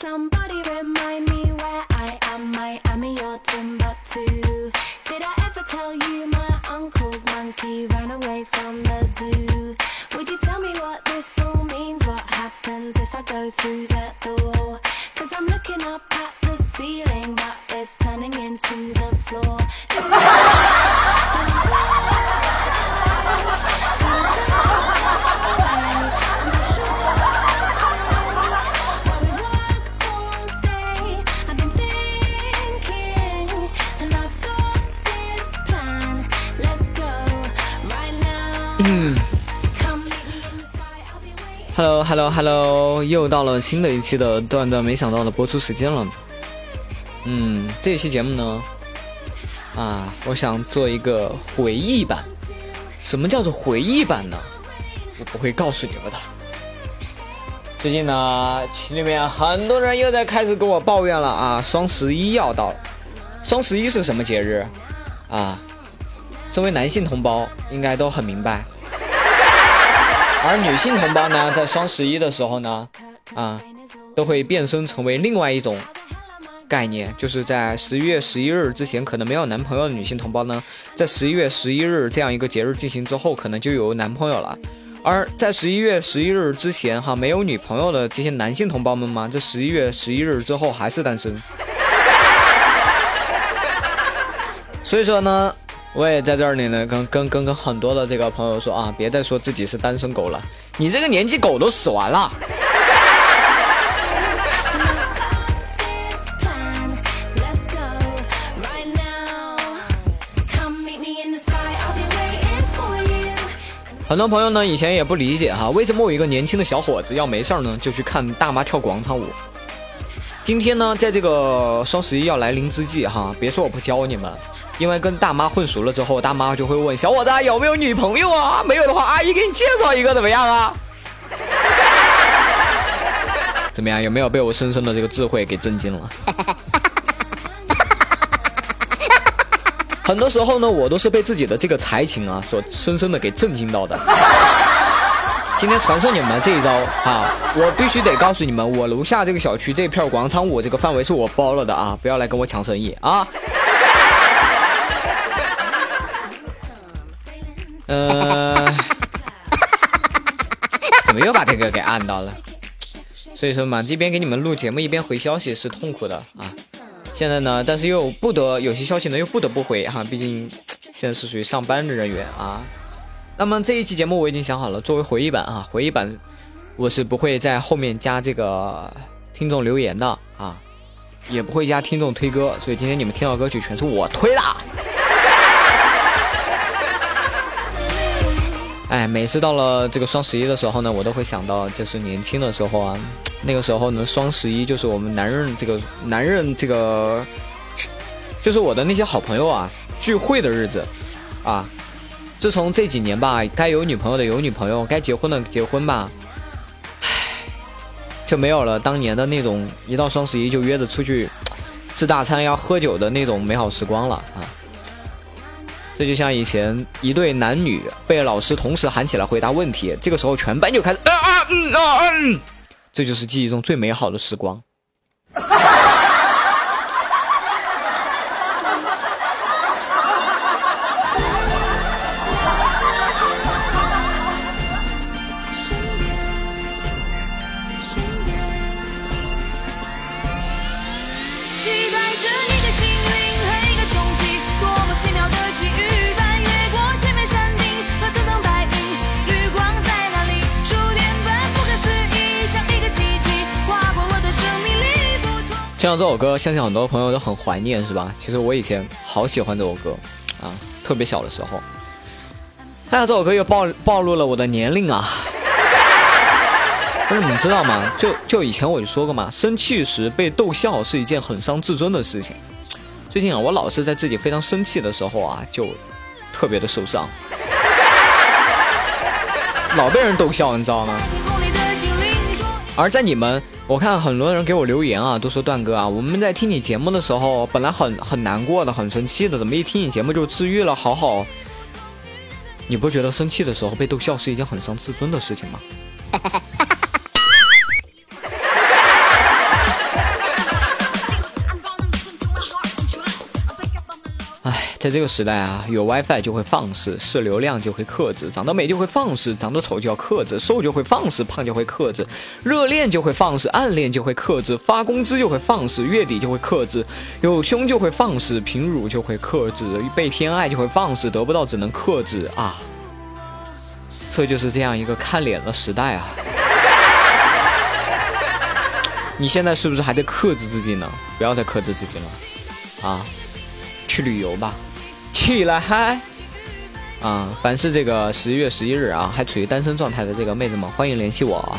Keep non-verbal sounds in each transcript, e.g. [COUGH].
Somebody remind me where I am. Miami or Timbuktu. Did I ever tell you my uncle's monkey ran away from the zoo? Would you tell me what this all means? What happens if I go through that door? Cause I'm looking up at the ceiling, but it's turning into the floor. [LAUGHS] Hello 又到了新的一期的段段没想到的播出时间了。嗯，这一期节目呢，啊，我想做一个回忆版。什么叫做回忆版呢？我不会告诉你们的。最近呢，群里面很多人又在开始跟我抱怨了啊，双十一要到了。双十一是什么节日？啊，身为男性同胞应该都很明白。而女性同胞呢，在双十一的时候呢，啊，都会变身成为另外一种概念，就是在十一月十一日之前可能没有男朋友的女性同胞呢，在十一月十一日这样一个节日进行之后，可能就有男朋友了。而在十一月十一日之前哈没有女朋友的这些男性同胞们嘛，这十一月十一日之后还是单身。所以说呢，我也在这里呢，跟跟跟跟很多的这个朋友说啊，别再说自己是单身狗了，你这个年纪狗都死完了。很多朋友呢以前也不理解哈，为什么我一个年轻的小伙子要没事儿呢就去看大妈跳广场舞？今天呢，在这个双十一要来临之际哈，别说我不教你们，因为跟大妈混熟了之后，大妈就会问小伙子啊有没有女朋友啊？没有的话，阿姨给你介绍一个怎么样啊？怎么样？有没有被我深深的这个智慧给震惊了？很多时候呢，我都是被自己的这个才情啊所深深的给震惊到的。今天传授你们这一招啊，我必须得告诉你们，我楼下这个小区这片广场舞这个范围是我包了的啊，不要来跟我抢生意啊。呃，怎么又把这个给按到了？所以说嘛，这边给你们录节目一边回消息是痛苦的啊。现在呢，但是又不得有些消息呢又不得不回哈，毕竟现在是属于上班的人员啊。那么这一期节目我已经想好了，作为回忆版啊，回忆版我是不会在后面加这个听众留言的啊，也不会加听众推歌，所以今天你们听到歌曲全是我推的。哎，每次到了这个双十一的时候呢，我都会想到，就是年轻的时候啊，那个时候呢，双十一就是我们男人这个男人这个，就是我的那些好朋友啊聚会的日子啊。自从这几年吧，该有女朋友的有女朋友，该结婚的结婚吧，唉，就没有了当年的那种一到双十一就约着出去吃大餐要喝酒的那种美好时光了啊。这就像以前一对男女被老师同时喊起来回答问题，这个时候全班就开始啊啊嗯啊嗯，这就是记忆中最美好的时光。不同。听到这首歌，相信很多朋友都很怀念，是吧？其实我以前好喜欢这首歌，啊，特别小的时候。哎呀，这首歌又暴暴露了我的年龄啊！[LAUGHS] 但是你们知道吗？就就以前我就说过嘛，生气时被逗笑是一件很伤自尊的事情。最近啊，我老是在自己非常生气的时候啊，就特别的受伤，老被人逗笑，你知道吗？而在你们，我看很多人给我留言啊，都说段哥啊，我们在听你节目的时候，本来很很难过的，很生气的，怎么一听你节目就治愈了，好好。你不觉得生气的时候被逗笑是一件很伤自尊的事情吗？哈哈哈在这个时代啊，有 WiFi 就会放肆，是流量就会克制，长得美就会放肆，长得丑就要克制，瘦就会放肆，胖就会克制，热恋就会放肆，暗恋就会克制，发工资就会放肆，月底就会克制，有胸就会放肆，平乳就会克制，被偏爱就会放肆，得不到只能克制啊！这就是这样一个看脸的时代啊！你现在是不是还在克制自己呢？不要再克制自己了，啊！去旅游吧，起来嗨！啊，凡是这个十一月十一日啊，还处于单身状态的这个妹子们，欢迎联系我啊！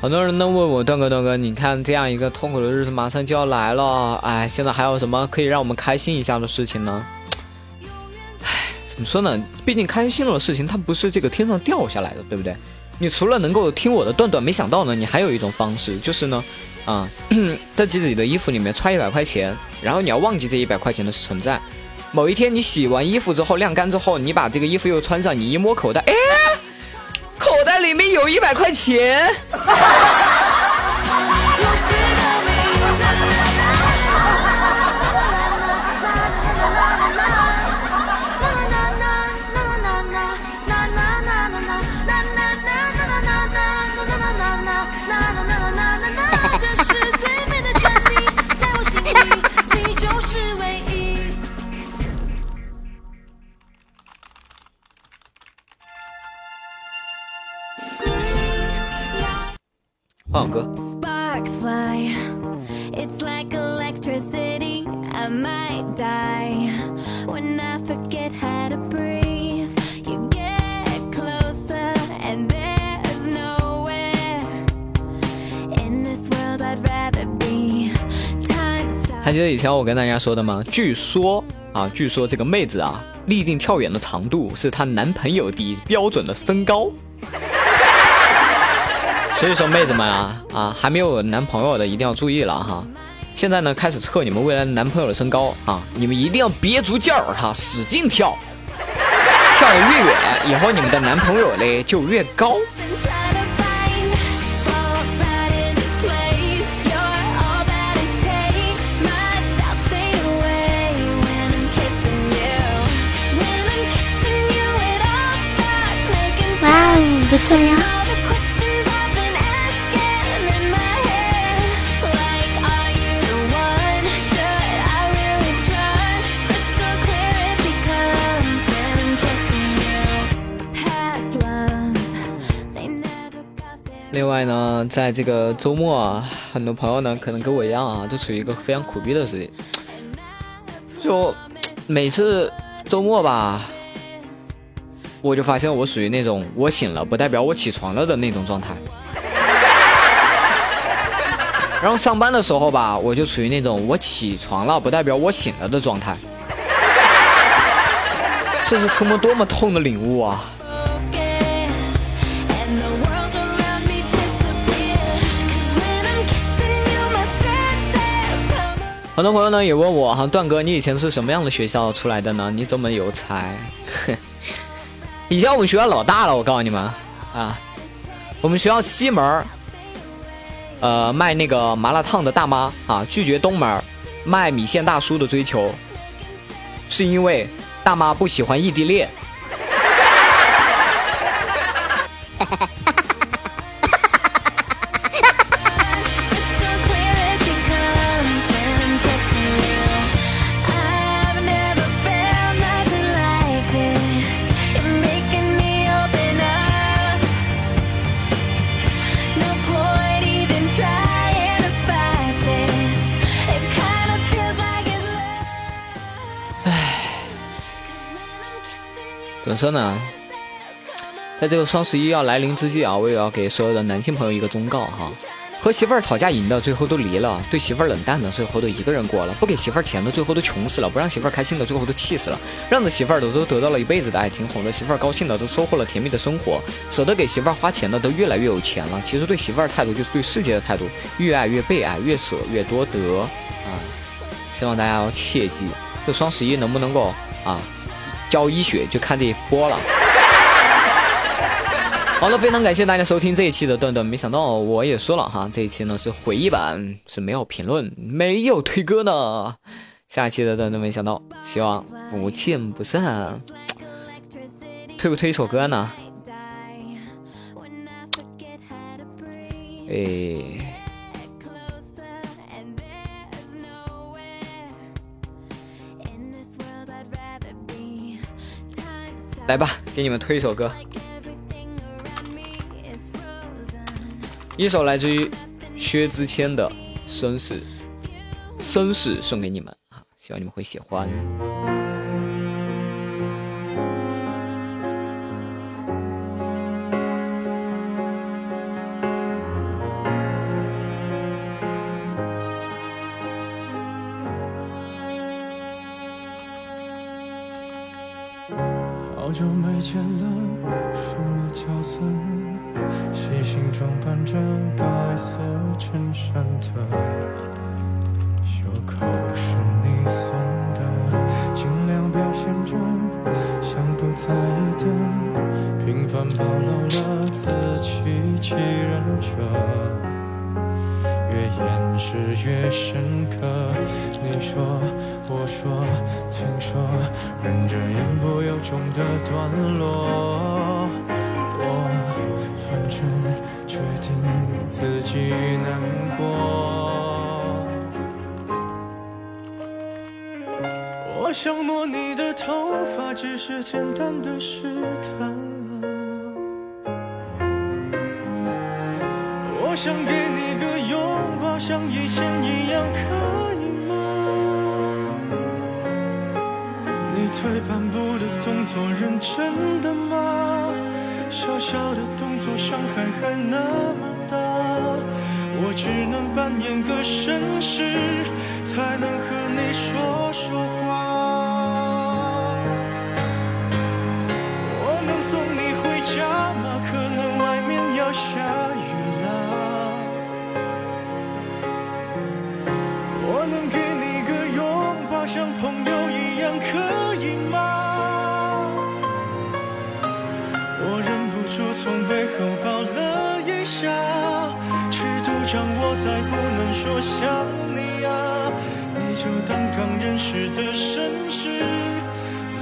很多人都问我段哥段哥，你看这样一个痛苦的日子马上就要来了，哎，现在还有什么可以让我们开心一下的事情呢？唉，怎么说呢？毕竟开心的事情它不是这个天上掉下来的，对不对？你除了能够听我的段段，没想到呢，你还有一种方式，就是呢，啊、[CLEARS THROAT] 在自己的衣服里面揣一百块钱，然后你要忘记这一百块钱的存在。某一天你洗完衣服之后晾干之后，你把这个衣服又穿上，你一摸口袋，哎，里面有一百块钱。[LAUGHS] 还记得以前我跟大家说的吗？据说啊，据说这个妹子啊，立定跳远的长度是她男朋友的标准的身高。所以说，妹子们啊啊，还没有男朋友的一定要注意了哈。现在呢，开始测你们未来男朋友的身高啊，你们一定要憋足劲儿哈，使劲跳，跳得越远，以后你们的男朋友嘞就越高。外呢，在这个周末啊，很多朋友呢可能跟我一样啊，都处于一个非常苦逼的时期。就每次周末吧，我就发现我属于那种我醒了不代表我起床了的那种状态。然后上班的时候吧，我就处于那种我起床了不代表我醒了的状态。这是多么多么痛的领悟啊！很多朋友呢也问我哈，段哥，你以前是什么样的学校出来的呢？你这么有才？[LAUGHS] 以前我们学校老大了，我告诉你们啊，我们学校西门儿，呃，卖那个麻辣烫的大妈啊，拒绝东门儿卖米线大叔的追求，是因为大妈不喜欢异地恋。[LAUGHS] 说呢？在这个双十一要来临之际啊，我也要给所有的男性朋友一个忠告哈，和媳妇儿吵架赢的，最后都离了；对媳妇儿冷淡的，最后都一个人过了；不给媳妇儿钱的，最后都穷死了；不让媳妇儿开心的，最后都气死了；让着媳妇儿的，都得到了一辈子的爱情；哄着媳妇儿高兴的，都收获了甜蜜的生活；舍得给媳妇儿花钱的，都越来越有钱了。其实对媳妇儿态度，就是对世界的态度：越爱越被爱，越舍越多得啊！希望大家要切记，这双十一能不能够啊教医学，就看这一波了。好了，非常感谢大家收听这一期的段段。没想到我也说了哈，这一期呢是回忆版，是没有评论，没有推歌呢。下一期的段段没想到，希望不见不散。推不推一首歌呢？哎，来吧，给你们推一首歌，一首来自于薛之谦的《绅士》，绅士送给你们啊，希望你们会喜欢。心装扮着白色衬衫的，袖口是你送的，尽量表现着像不在意的，平凡暴露了自欺欺人者。越掩饰越深刻。你说，我说，听说，忍着言不由衷的段落。我反正决定自己难过。我想摸你的头发，只是简单的试探。我想给你个拥抱，像以前一样，可以吗？你退半步的动作，认真的吗？小小的动作，伤害还那么大，我只能扮演个绅士，才能和你说说话。最后抱了一下，尺度掌握在不能说想你啊，你就当刚认识的绅士，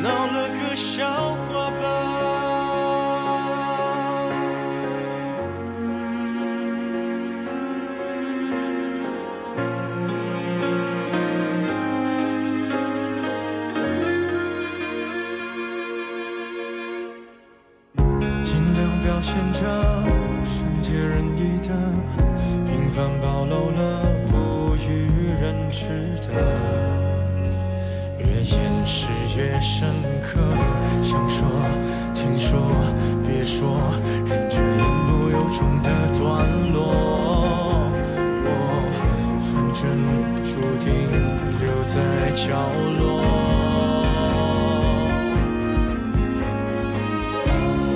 闹了个笑话。表现着善解人意的，平凡暴露了不与人知的，越掩饰越深刻。想说，听说，别说，忍着言不由衷的段落。我反正注定留在角落。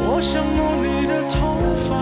我想摸，